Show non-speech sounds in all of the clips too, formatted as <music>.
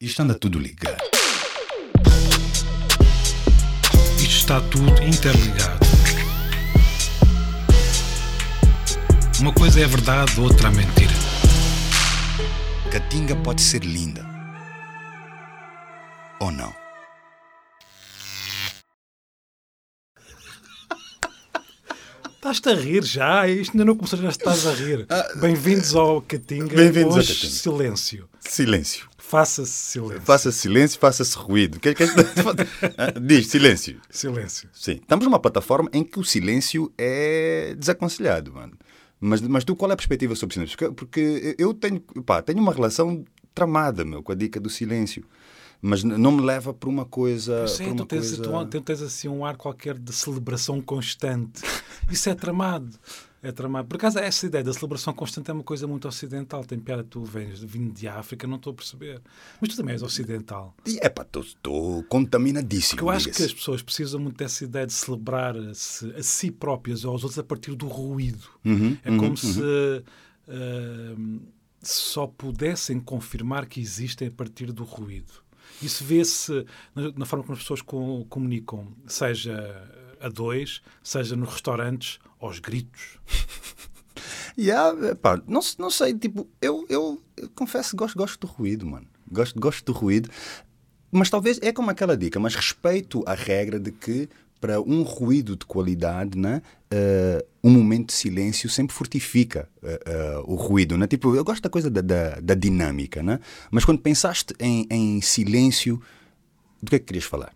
Isto anda tudo ligado. Isto está tudo interligado. Uma coisa é verdade, outra é mentira. Catinga pode ser linda. Ou não? Estás-te a rir já? Isto ainda não começou, já estás a rir. Bem-vindos ao Catinga. Bem-vindos ao Hoje, Catinga. silêncio. Silêncio. Faça-se silêncio. Faça silêncio, faça-se ruído. Que- que- Ah, <laughs> Diz, silêncio. Silêncio. Sim. Estamos numa plataforma em que o silêncio é desaconselhado, mano. Mas, mas tu, qual é a perspectiva sobre o silêncio? Porque, porque eu tenho, pá, tenho uma relação tramada, meu, com a dica do silêncio. Mas não me leva para uma coisa... Sim, para uma tu tens, coisa... tu, tu tens assim um ar qualquer de celebração constante. <laughs> Isso é tramado. É tramado. Por acaso, essa ideia da celebração constante é uma coisa muito ocidental. Tem piada, tu vens vindo de África, não estou a perceber. Mas tu também és ocidental. E, epá, estou contaminadíssimo. Porque eu acho que as pessoas precisam muito dessa ideia de celebrar-se a si próprias ou aos outros a partir do ruído. Uhum, é como se ah, só pudessem confirmar que existem a partir do ruído. Isso vê-se na, na forma como as pessoas co- comunicam, seja a dois, seja nos restaurantes, aos gritos. <laughs> Yeah, epá, não, não sei, tipo, eu, eu, eu confesso que gosto, gosto do ruído, mano. Gosto, gosto do ruído. Mas talvez é como aquela dica, mas respeito a regra de que para um ruído de qualidade, né, eh, um momento de silêncio sempre fortifica eh, eh, o ruído. Né? Tipo, eu gosto da coisa da, da, da dinâmica, né? mas quando pensaste em, em silêncio, do que é que querias falar?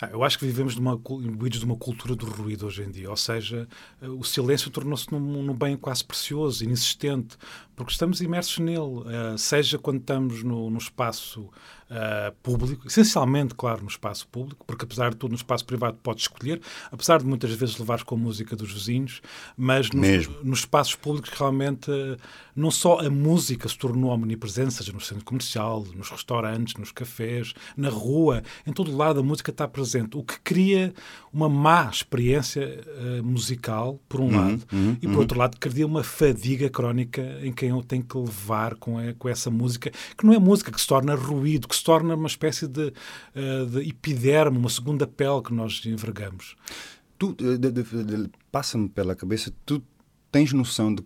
Ah, eu acho que vivemos numa, imbuídos de uma cultura do ruído hoje em dia, ou seja, eh, o silêncio tornou-se num, num bem quase precioso, inexistente, porque estamos imersos nele, eh, seja quando estamos no, no espaço eh, público, essencialmente, claro, no espaço público, porque apesar de tudo, no espaço privado podes escolher, apesar de muitas vezes levares com a música dos vizinhos, mas nos, nos espaços públicos realmente eh, não só a música se tornou omnipresente, seja no centro comercial, nos restaurantes, nos cafés, na rua, em todo lado a música está presente, o que cria uma má experiência eh, musical, por um lado, e por outro lado cria uma fadiga crónica em quem eu tenho que levar com, a- com essa música, que não é música, que se torna ruído, que se torna uma espécie de, eh, de epiderme, uma segunda pele que nós envergamos. Tu, eh, passa-me pela cabeça, tu tens noção de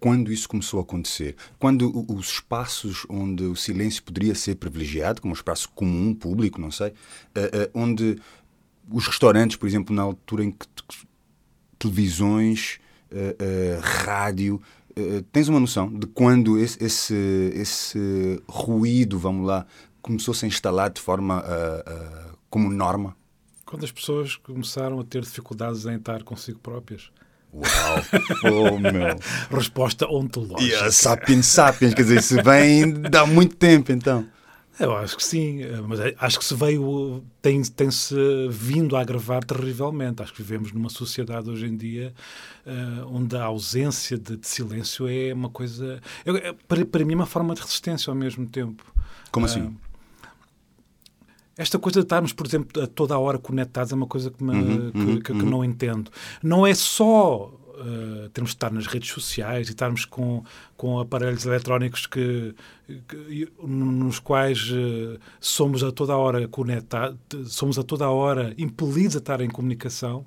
quando isso começou a acontecer? Quando os espaços onde o silêncio poderia ser privilegiado, como um espaço comum, público, não sei, eh, onde os restaurantes, por exemplo, na altura em que te- televisões, rádio, tens uma noção de quando esse, esse, esse ruído, vamos lá, começou-se a instalar de forma ah, ah, como norma? Quando as pessoas começaram a ter dificuldades em estar consigo próprias. Uau! Oh, meu! <laughs> Resposta ontológica. Yeah, sapiens, sapiens, quer dizer, se vem dá muito tempo então. Eu acho que sim, mas é- acho que se veio, tem- tem-se vindo a agravar terrivelmente. Acho que vivemos numa sociedade hoje em dia eh, onde a ausência de, de silêncio é uma coisa. eu- é- para, para mim, é uma forma de resistência ao mesmo tempo. Como Ah, assim? Esta coisa de estarmos, por exemplo, a toda a hora conectados é uma coisa que, me- Uhum, que- que- que não entendo. Não é só uh, termos de estar nas redes sociais e estarmos com, com aparelhos eletrónicos que, que- nos quais uh, somos a toda a hora conectados, somos a toda a hora impelidos a estar em comunicação,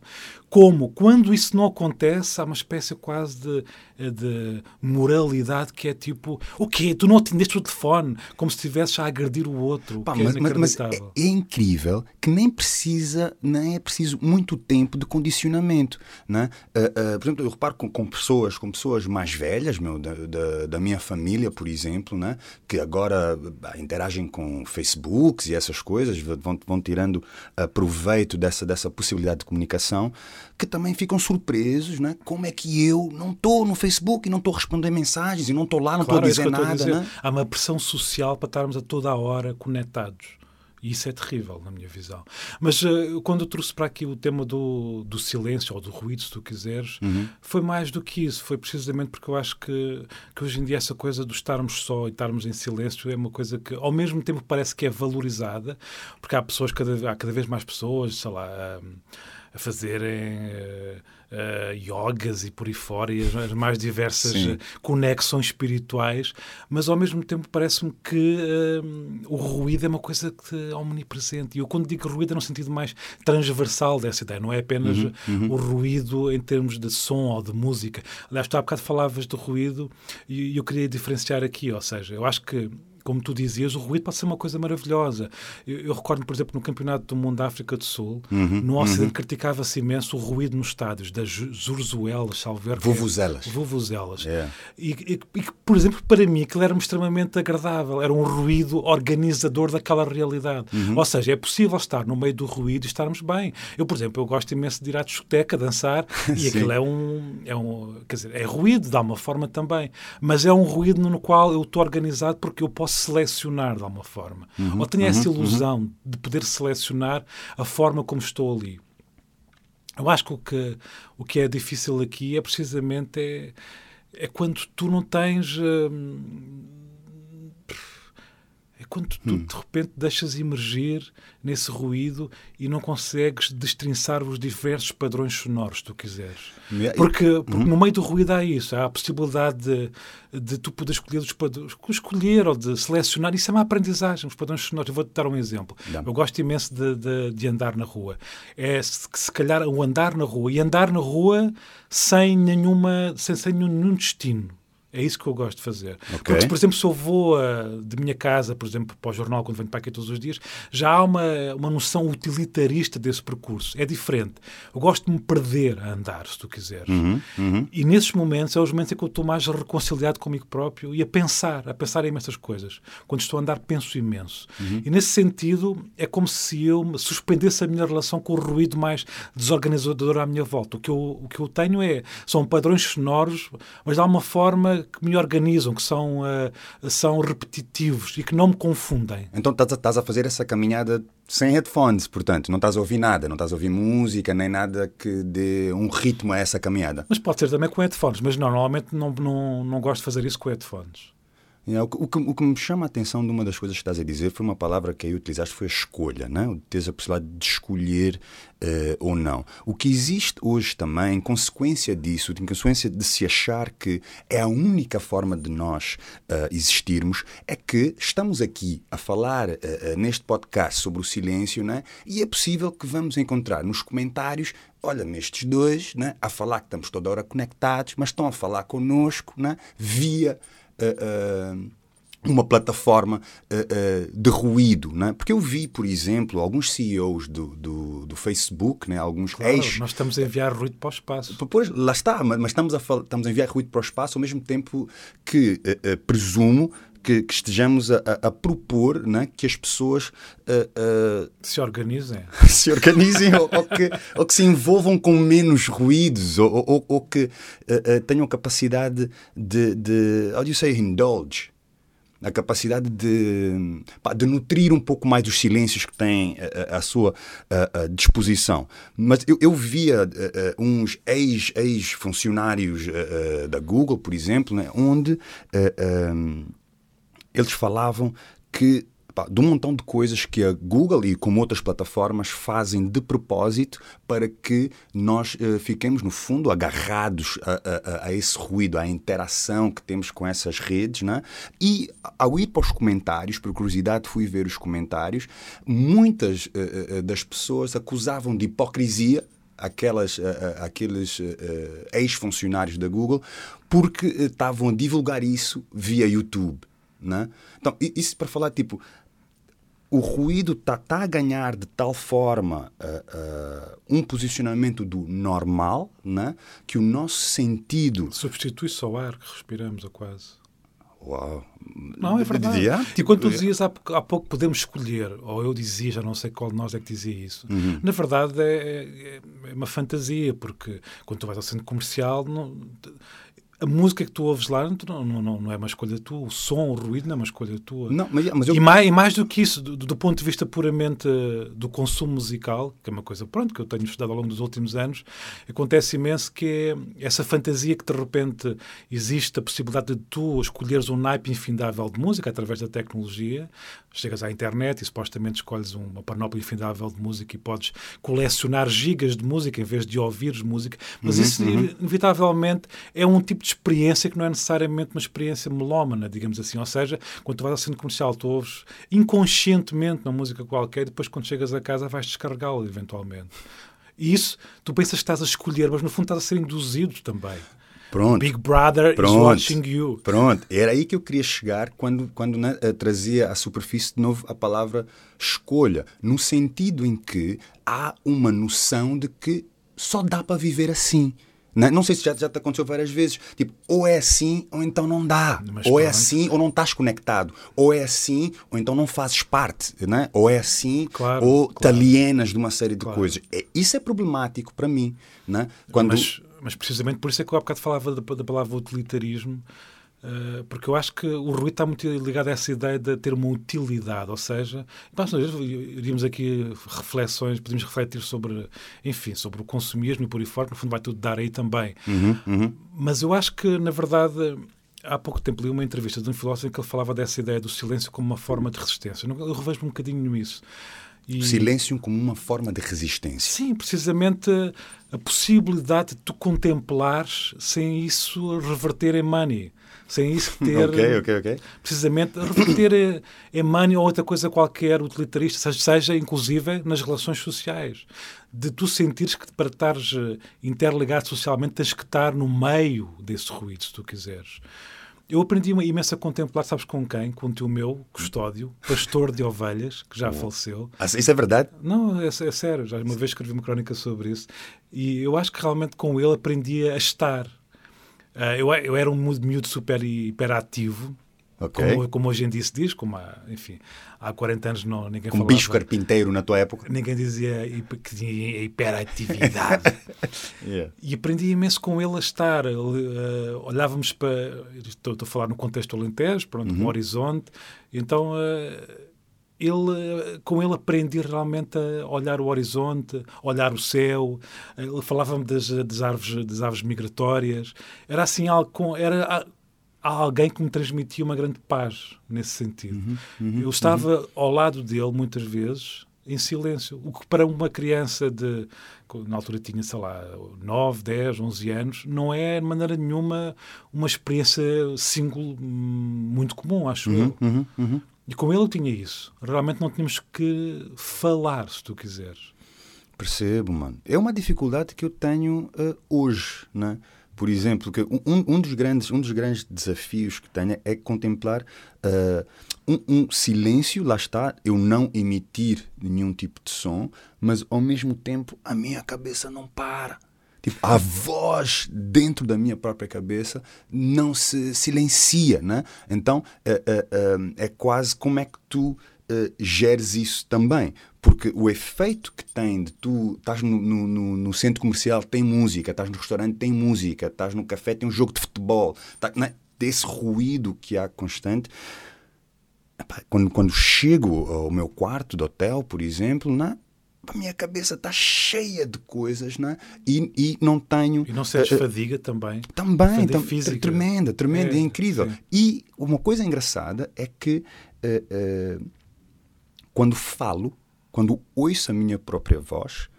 como quando isso não acontece, há uma espécie quase de, de moralidade que é tipo, o quê? Tu não atendeste o telefone, como se estivesses a agredir o outro. Pá, que é mas, mas- mas é, é incrível que nem precisa, nem é preciso muito tempo de condicionamento. Né? Ah, ah, por exemplo, eu reparo com, com pessoas, com pessoas mais velhas, meu, da, da, da minha família, por exemplo, né? que agora ah, interagem com Facebooks e essas coisas, vão, vão tirando ah, proveito dessa, dessa possibilidade de comunicação, que também ficam surpresos, né? como é que eu não estou no Facebook e não estou a responder mensagens e não estou lá, não estou Claro, a é isso dizer eu estou a nada. dizer. Né? Há uma pressão social para estarmos a toda a hora conectados. E isso é terrível, na minha visão. Mas eh, quando eu trouxe para aqui o tema do, do silêncio ou do ruído, se tu quiseres, Uhum. foi mais do que isso. Foi precisamente porque eu acho que, que hoje em dia essa coisa do estarmos só e estarmos em silêncio é uma coisa que, ao mesmo tempo, parece que é valorizada, porque há pessoas, cada, há cada vez mais pessoas, sei lá. hum, a fazerem uh, uh, yogas e por aí fora, e as, as mais diversas uh, conexões espirituais, mas ao mesmo tempo parece-me que o ruído é uma coisa que é omnipresente. E eu, quando digo ruído, é no sentido mais transversal dessa ideia, não é apenas uhum, uhum. o ruído em termos de som ou de música. Aliás, tu há bocado falavas de ruído e eu queria diferenciar aqui, ou seja, eu acho que como tu dizias, o ruído pode ser uma coisa maravilhosa. Eu, eu recordo, por exemplo, no Campeonato do Mundo da África do Sul, uhum, no Ocidente uhum. criticava-se imenso o ruído nos estádios, das Zurzuelas, salver Vuvuzelas. Vuvuzelas. Yeah. E, e, e, por exemplo, para mim, aquilo era extremamente agradável. Era um ruído organizador daquela realidade. Uhum. Ou seja, é possível estar no meio do ruído e estarmos bem. Eu, por exemplo, eu gosto imenso de ir à discoteca, dançar, <laughs> e aquilo é um, é um... Quer dizer, é ruído, dá uma forma também. Mas é um ruído no qual eu estou organizado porque eu posso selecionar de alguma forma. Uhum, Ou tenho uhum, essa ilusão uhum. de poder selecionar a forma como estou ali. Eu acho que o que, o que é difícil aqui é precisamente é, é quando tu não tens. Hum, quando tu hum. de repente deixas emergir nesse ruído e não consegues destrinçar os diversos padrões sonoros, se tu quiseres. Porque, porque uhum. no meio do ruído há isso, há a possibilidade de, de tu poder escolher os padrões, escolher ou de selecionar. Isso é uma aprendizagem, os padrões sonoros. Eu vou-te dar um exemplo. Eu gosto imenso de, de, de, andar na rua. É se, se calhar o andar na rua e andar na rua sem nenhuma, sem, sem nenhum destino. É isso que eu gosto de fazer. Okay. Porque, por exemplo, se eu vou uh, de minha casa, por exemplo, para o jornal, quando venho para aqui todos os dias, já há uma, uma noção utilitarista desse percurso. É diferente. Eu gosto de me perder a andar, se tu quiseres. Uhum, uhum. E nesses momentos, é os momentos em que eu estou mais reconciliado comigo próprio e a pensar, a pensar em imensas coisas. Quando estou a andar, penso imenso. Uhum. E nesse sentido, é como se eu suspendesse a minha relação com o ruído mais desorganizador à minha volta. O que eu, o que eu tenho é, são padrões sonoros, mas de alguma forma que me organizam, que são, uh, são repetitivos e que não me confundem. Então estás a fazer essa caminhada sem headphones, portanto, não estás a ouvir nada, não estás a ouvir música, nem nada que dê um ritmo a essa caminhada. Mas pode ser também com headphones, mas não, normalmente não, não, não gosto de fazer isso com headphones. O que, o que, me chama a atenção de uma das coisas que estás a dizer foi uma palavra que aí utilizaste, foi a escolha, né? teres a possibilidade de escolher uh, ou não. O que existe hoje também, em consequência disso, em consequência de se achar que é a única forma de nós uh, existirmos, é que estamos aqui a falar uh, neste podcast sobre o silêncio, né? e é possível que vamos encontrar nos comentários olha, nestes dois, né, a falar que estamos toda hora conectados, mas estão a falar connosco né, via uma plataforma uh, de ruído, né? porque eu vi, por exemplo, alguns CEOs do, do, do Facebook, né? alguns claro, ex... nós estamos a enviar ruído para o espaço. Pois, lá está, mas, estamos, a, estamos a enviar ruído para o espaço ao mesmo tempo que presumo que, que, estejamos a, a, a propor né, que as pessoas uh, uh, se organizem, <laughs> se organizem ou, ou, que, ou, que, se envolvam com menos ruídos ou, ou, ou que uh, tenham capacidade de, de how do you say indulge? A capacidade de, de nutrir um pouco mais os silêncios que têm à sua disposição. Mas eu, eu via uns ex-funcionários ex da Google, por exemplo, né, onde eles falavam que de um montão de coisas que a Google e como outras plataformas fazem de propósito para que nós uh, fiquemos, no fundo, agarrados a, a, a, esse ruído, à interação que temos com essas redes. Né? E ao ir para os comentários, por curiosidade, fui ver os comentários, muitas uh, uh, das pessoas acusavam de hipocrisia aquelas, aqueles ex-funcionários da Google porque estavam a divulgar isso via YouTube. Né? Então, isso para falar, tipo, o ruído está tá a ganhar de tal forma uh, uh, um posicionamento do normal né? que o nosso sentido. Substitui só o ar que respiramos, ou quase. Uau! Não, é verdade. Tipo, e quando tu dizias há, há, pouco podemos escolher, ou eu dizia, já não sei qual de nós é que dizia isso, uhum. na verdade é, é, é, uma fantasia, porque quando tu vais ao centro comercial. Não, a música que tu ouves lá não, não, não é uma escolha tua, o som, o ruído não é uma escolha tua. Não, mas, mas eu... e, mais, e mais do que isso, do, do, ponto de vista puramente eh, do consumo musical, que é uma coisa pronto, que eu tenho estudado ao longo dos últimos anos, acontece imenso que é essa fantasia que de repente existe a possibilidade de tu escolheres um naipe infindável de música através da tecnologia, chegas à internet e supostamente escolhes uma panóplia infindável de música e podes colecionar gigas de música em vez de ouvires música, mas uhum, isso uhum. inevitavelmente é um tipo de de experiência que não é necessariamente uma experiência melómana, digamos assim. Ou seja, quando tu vais ao centro comercial, tu ouves inconscientemente uma música qualquer e depois, quando chegas a casa, vais descarregá-la eventualmente. E isso, tu pensas que estás a escolher, mas no fundo estás a ser induzido também. Pronto. Big Brother Pronto. is watching you. Pronto. Era aí que eu queria chegar quando, quando né, eh, trazia à superfície de novo a palavra escolha, no sentido em que há uma noção de que só dá para viver assim. Não, não sei se já, já te aconteceu várias vezes. Tipo, ou é assim ou então não dá. Mas ou é pronto. é assim ou não estás conectado. Ou é assim ou então não fazes parte. Né? Ou é assim claro, ou claro. te alienas de uma série de claro. coisas. É, isso é problemático para mim. Né? Quando... Mas, mas precisamente por isso é que eu há bocado falava da, da palavra utilitarismo porque eu acho que o ruído está muito ligado a essa ideia de ter uma utilidade, ou seja, iríamos aqui reflexões, podemos refletir sobre, enfim, sobre o consumismo e por aí fora, no fundo vai tudo dar aí também. Uhum, uhum. Mas eu acho que, na verdade, há pouco tempo li uma entrevista de um filósofo em que ele falava dessa ideia do silêncio como uma forma de resistência. Eu revejo um bocadinho nisso. E... Silêncio como uma forma de resistência. Sim, precisamente a possibilidade de tu contemplares sem isso reverter em money sem isso <laughs> ter okay, okay, okay. precisamente reverter <coughs> em money ou outra coisa qualquer utilitarista, seja, seja inclusive nas relações sociais. De tu sentires que para estares eh, interligado socialmente tens que estar no meio desse ruído, se tu quiseres. Eu aprendi uma imensa a contemplar, sabes com quem? Com o teu meu custódio, pastor de ovelhas, que já faleceu. Ah, isso é verdade? Não, é, é, sério. Já uma vez escrevi uma crónica sobre isso. E eu acho que realmente com ele aprendi a estar. Uh, eu, eu era um miúdo super hiperativo, Okay. Como, como, hoje em dia se diz, como há, enfim, há 40 anos não, ninguém como falava. bicho carpinteiro na tua época. Ninguém dizia que tinha hiperatividade. <laughs> yeah. E aprendi imenso com ele a estar. Uh, olhávamos para. Estou, estou, a falar no contexto alentejo, pronto, uhum. no horizonte. Então. Uh, ele, com ele aprendi realmente a olhar o horizonte, olhar o céu. Ele falava-me das, das, árvores, das aves migratórias. Era assim algo com, era alguém que me transmitia uma grande paz nesse sentido. Uhum, uhum, eu estava uhum. ao lado dele muitas vezes em silêncio, o que para uma criança de na altura tinha, sei lá, 9, 10, 11 anos, não é de maneira nenhuma uma experiência single hum, muito comum, acho uhum, eu. Uhum, uhum. E com ele eu tinha isso. Realmente não tínhamos que falar, se tu quiseres. Percebo, mano. É uma dificuldade que eu tenho uh, hoje, né? Por exemplo, que um, um, dos grandes, um dos grandes desafios que tenho é contemplar uh, um, um, silêncio, lá está, eu não emitir nenhum tipo de som, mas ao mesmo tempo a minha cabeça não para. Tipo, a voz dentro da minha própria cabeça não se silencia, né? Então é, é, é quase como é que tu uh, geres isso também. Porque o efeito que tem de tu estás no, no, no, centro comercial, tem música, estás no restaurante, tem música, estás no café, tem um jogo de futebol, tá, né? desse ruído que há constante. Quando, quando chego ao meu quarto de hotel, por exemplo, né? a minha cabeça está cheia de coisas, né? E, e não tenho. E não sentes uh, fadiga também? Também, tam, tremenda, tremenda, é, é incrível. Sim. E uma coisa engraçada é que uh, uh, quando falo, quando ouço a minha própria voz,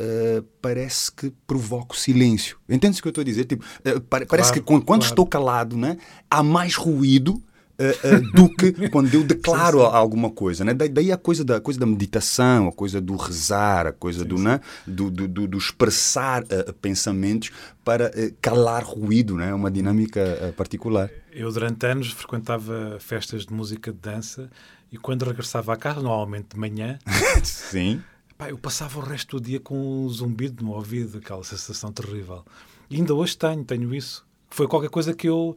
uh, parece que provoco silêncio. Entendes o que eu estou a dizer? Tipo, uh, parece claro, que quando, claro. estou calado, né, há mais ruído uh, do que quando eu declaro <laughs> sim, sim. alguma coisa. Né? daí a coisa da, a coisa da meditação, a coisa do rezar, a coisa sim, do, né? do, do, do, do expressar pensamentos para calar ruído, né? uma dinâmica particular. Eu, durante anos, frequentava festas de música de dança e quando regressava à casa, normalmente de manhã, <laughs> Sim. Pá, eu passava o resto do dia com um zumbido no ouvido, aquela sensação terrível. E ainda hoje tenho, tenho isso. Foi qualquer coisa que eu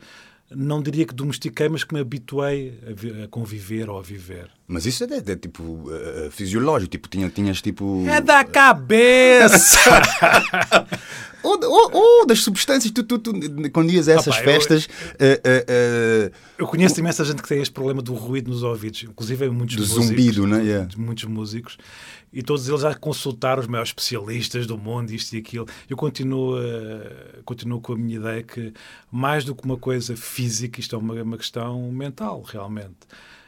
não diria que domestiquei, mas que me habituei a, a conviver ou a viver. Mas isso é, é, tipo uh, fisiológico, tipo, tinha, tinhas tipo. É da cabeça! <laughs> Ou, ou- ou das substâncias, tu, tu, tu, quando ias a essas Ah, pá, eu- festas. eh, eh, Eu conheço imensa gente que tem este problema do ruído nos ouvidos, inclusive muitos Do músicos, zumbido, né? Yeah. muitos músicos, e todos eles já consultaram os maiores especialistas do mundo, isto e aquilo. Eu continuo, continuo com a minha ideia que, mais do que uma coisa física, isto é uma, uma questão mental, realmente.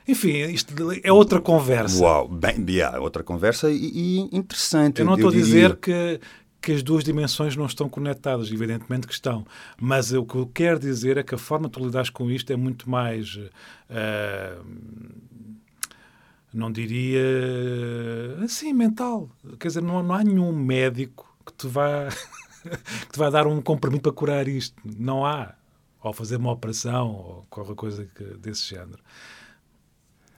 Enfim, isto é outra conversa. Uau, bem, yeah, outra conversa e, e interessante. Eu não estou a dizer que, que as duas dimensões não estão conectadas, evidentemente que estão. Mas o que eu quero dizer é que a forma de tu lidares com isto é muito mais. eh, não diria. assim, mental. Quer dizer, não, não há nenhum médico que te vá. <laughs> que te vai dar um comprimido para curar isto. Não há. Ou fazer uma operação ou qualquer coisa desse género.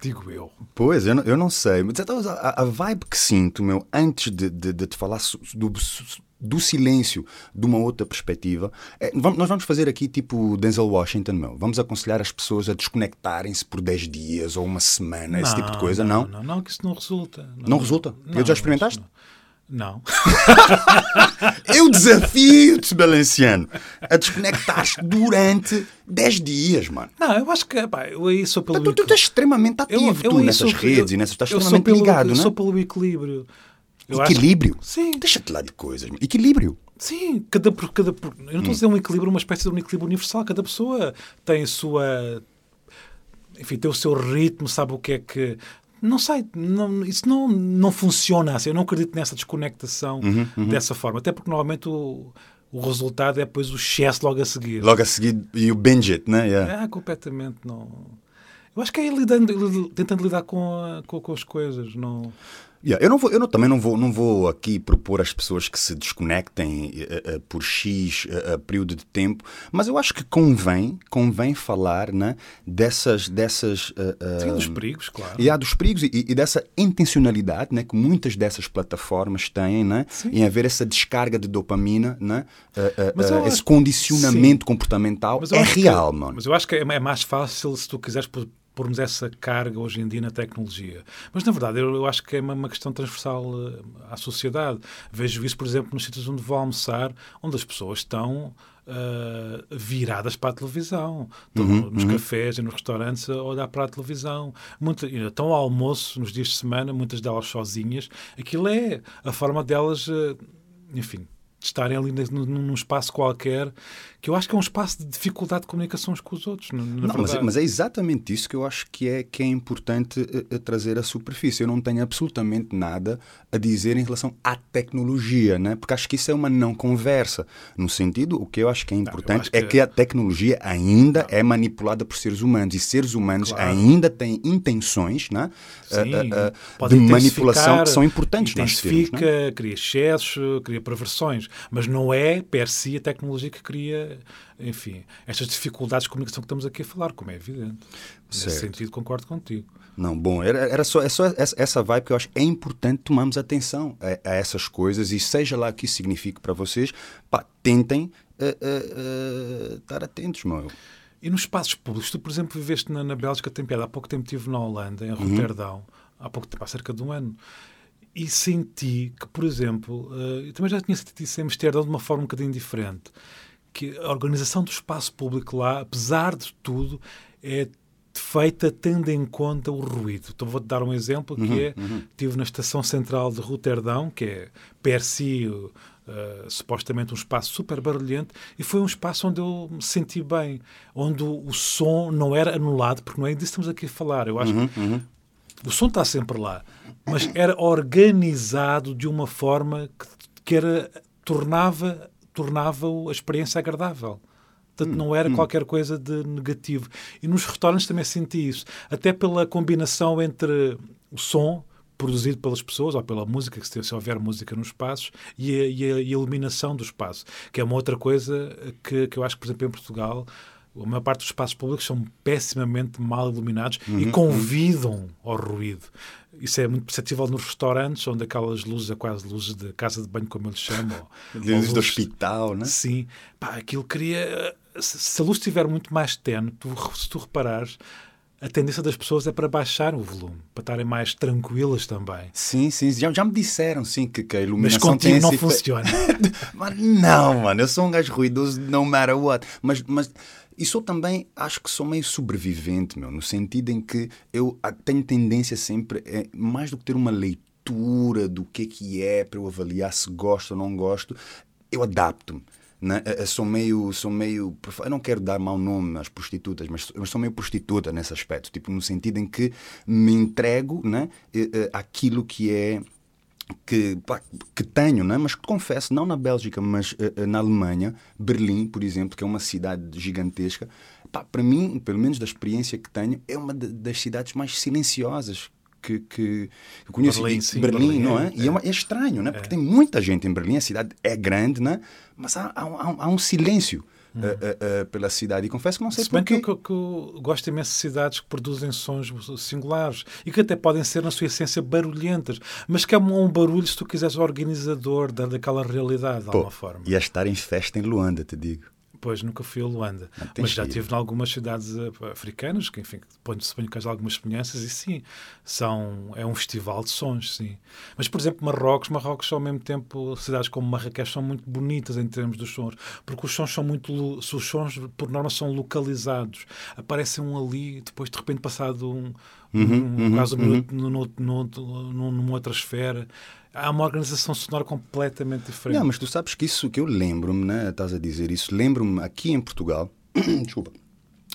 Digo eu. Pois, eu não, eu não sei. Mas então, a, a vibe que sinto, meu, antes de, de, de te falar do, do silêncio de uma outra perspectiva, é, vamos- nós vamos fazer aqui tipo Denzel Washington, meu. Vamos aconselhar as pessoas a desconectarem-se por 10 dias ou uma semana, esse tipo de coisa, não? Não, não, que isso não resulta. Não resulta? Eu já experimentaste? isso Não. <laughs> Eu desafio-te, Balenciano, a desconectar-te durante 10 dias, mano. Não, eu acho que pá, eu aí sou pelo Tu, tu estás extremamente ativo, tu, aí nessas sou- redes eu- e nessas, estás eu sou extremamente pelo, ligado, eu não sou é? pelo equilíbrio. Eu acho- Equilíbrio? Sim, Deixa-te lá de coisas. meu. Equilíbrio. sim. Cada, por- cada, por- eu Hum. não estou a dizer um equilíbrio, uma espécie de um equilíbrio universal. Cada pessoa tem a sua. Enfim, tem o seu ritmo, sabe o que é que. Não sei, não, isso não, não funciona assim. Eu não acredito nessa desconectação Uhum, dessa forma. Até porque normalmente o, o resultado é depois o excesso logo a seguir. Logo a seguir, e o binge it, né? Yeah. Ah, completamente não. Eu acho que é lidando, li- tentando lidar com, a- com, com as coisas. Não... Yeah, Eu, não vou, eu não- também não vou, não vou aqui propor às pessoas que se desconectem eh, eh, por X eh, período de tempo, mas eu acho que convém, convém falar né, dessas. dessas Sim, dos perigos, claro. E há dos perigos e, e dessa intencionalidade né, que muitas dessas plataformas têm né, em haver essa descarga de dopamina, né, esse acho- condicionamento comportamental é acho que- real, mano. Mas eu acho que é é mais fácil se tu quiseres pormos essa carga hoje em dia na tecnologia. Mas, na verdade, eu, eu acho que é uma, uma questão transversal eh, à sociedade. Vejo isso, por exemplo, nos sítios onde vou almoçar, onde as pessoas estão eh, viradas para a televisão. Estão Uhum, nos cafés e nos restaurantes a olhar para a televisão. Muita, estão ao almoço nos dias de semana, muitas delas sozinhas. Aquilo é a forma delas, eh, enfim, de estarem ali num, espaço qualquer, que eu acho que é um espaço de dificuldade de comunicação uns com os outros. Não, mas, verdade. mas é exatamente isso que eu acho que é, que é importante eh, eh, trazer à superfície. Eu não tenho absolutamente nada a dizer em relação à tecnologia, né? porque acho que isso é uma não conversa. No sentido, o que eu acho que é importante acho que- é que a tecnologia ainda é manipulada por seres humanos e seres humanos Claro. ainda têm intenções né? Sim, eh, pode de manipulação que são importantes nós termos. Intensifica, Né? cria excessos, cria perversões, mas não é per si a tecnologia que cria, enfim, estas dificuldades de comunicação que estamos aqui a falar, como é evidente. Nesse Certo. sentido, concordo contigo. Não, bom, era, era só, é só essa, vibe que eu acho é importante tomarmos atenção a, a essas coisas e seja lá o que isso signifique para vocês, pá, tentem eh, eh, eh, estar atentos, meu. E nos espaços públicos, tu, por exemplo, viveste na, na Bélgica, tem piada. Há pouco tempo estive na Holanda, em Roterdão, há pouco tempo, há cerca de um ano, e senti que, por exemplo, eh, eu também já tinha sentido isso em Amsterdão de uma forma um bocadinho diferente, que a organização do espaço público lá, apesar de tudo, é feita tendo em conta o ruído. Então vou-te dar um exemplo que é, estive na estação central de Roterdão, que é per si uh, supostamente um espaço super barulhento, e foi um espaço onde eu me senti bem, onde o, o som não era anulado, porque não é disso que estamos aqui a falar. Eu acho que o som está sempre lá, mas era organizado de uma forma que, que era, tornava, tornava a experiência agradável. Portanto, não era qualquer coisa de negativo. E nos restaurantes também senti isso. Até pela combinação entre o som produzido pelas pessoas, ou pela música, se se houver música nos espaços, e a, e a- e a iluminação do espaço. Que é uma outra coisa que, que eu acho que, por exemplo, em Portugal, a maior parte dos espaços públicos são pessimamente mal iluminados e convidam ao ruído. Isso é muito perceptível nos restaurantes, onde aquelas luzes, quase luzes de casa de banho, como eles chamam. <laughs> Luzes do hospital, né? Sim, pá, aquilo cria. se a luz estiver muito mais tenue, tu, se tu reparares, a tendência das pessoas é para baixar o volume, para estarem mais tranquilas também. Sim, sim. Já, já me disseram, sim, que, que a iluminação Mas contigo tem não esse funciona. <laughs> Mas não, mano, eu sou um gajo ruidoso no matter what. Mas, mas e sou também, acho que sou meio sobrevivente, meu, no sentido em que eu ah, tenho tendência sempre, é, mais do que ter uma leitura do que é que é para eu avaliar se gosto ou não gosto, eu adapto-me. Né? Eu sou meio, sou meio. Eu não quero dar mau nome às prostitutas, mas eu sou meio prostituta nesse aspecto, tipo, no sentido em que me entrego né, aquilo que é que, pá, que tenho, né? mas confesso, não na Bélgica, mas uh, na Alemanha, Berlim, por exemplo, que é uma cidade gigantesca, pá, para mim, pelo menos da experiência que tenho, é uma das cidades mais silenciosas que, que, que conheço. Berlim, sim, Berlim, Berlim, não é? é, E é, uma, é estranho, né? porque tem muita gente em Berlim, a cidade é grande, né? mas há, há, há um silêncio. Uh, uh, uh, pela cidade. E confesso que não sei Se bem porquê. que eu, que eu gosto imenso de cidades que produzem sons singulares e que até podem ser, na sua essência, barulhentas, mas que é um, barulho, se tu quiseres, organizador da, daquela realidade, de Pô, alguma forma. Ia estar em festa em Luanda, te digo. Pois, nunca fui a Luanda. Mas já estive em algumas cidades eh, africanas, que, enfim, ponho- suponho que algumas semelhanças, e sim, são, é um festival de sons, sim. Mas, por exemplo, Marrocos, Marrocos, ao mesmo tempo, cidades como Marrakech são muito bonitas em termos dos sons, porque os sons são muito, os sons, por norma, são localizados. Aparecem um ali, depois, de repente, passado um, um, uhum, quase um uhum. minuto numa outra esfera. Há uma organização sonora completamente diferente. Não, mas tu sabes que isso que eu lembro-me, né? Estás a dizer isso, lembro-me aqui em Portugal, <clears throat> desculpa,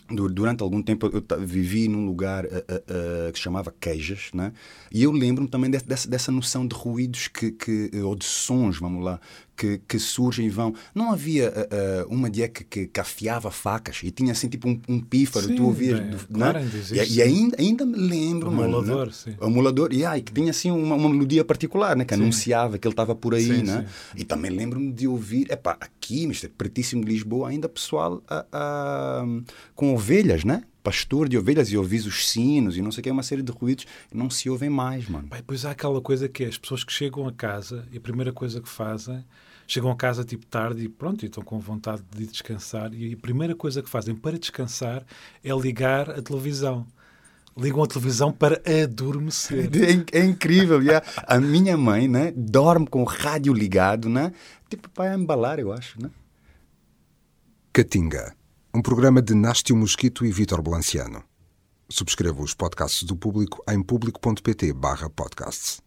du- durante algum tempo eu vivi num lugar eh, eh, que se chamava Queijas, né? E eu lembro-me também de- dessa, dessa noção de ruídos que, que, ou de sons, vamos lá, que, que surgem e vão. Não havia eh, uma dia que, que, que afiava facas e tinha assim tipo um, um pífaro, Sim, tu ouvias. bem, do- claro, né? ainda existe, E, sim. e ainda, ainda me lembro, O mano. né? sim. O emulador, e ai, que tinha assim uma, uma melodia particular, né? que anunciava que ele estava por aí. Sim, né? sim. E também lembro-me de ouvir, epá, aqui, Mr. Pertíssimo de Lisboa, ainda pessoal a- a- com ovelhas, né? Pastor de ovelhas e ouvis os sinos e não sei o que, uma série de ruídos não se ouvem mais, mano. Bem, pois há aquela coisa que é as pessoas que chegam a casa e a primeira coisa que fazem, chegam a casa tipo tarde e pronto, e estão com vontade de descansar, e a primeira coisa que fazem para descansar é ligar a televisão. Ligam a televisão para adormecer. <laughs> É, é incrível, yeah. A minha mãe, né? Dorme com o rádio ligado, né? Tipo, para embalar, eu acho, né? Catinga, um programa de Nástio Mosquito e Vítor Blanciano. Subscreva os podcasts do Público em público.pt barra podcasts.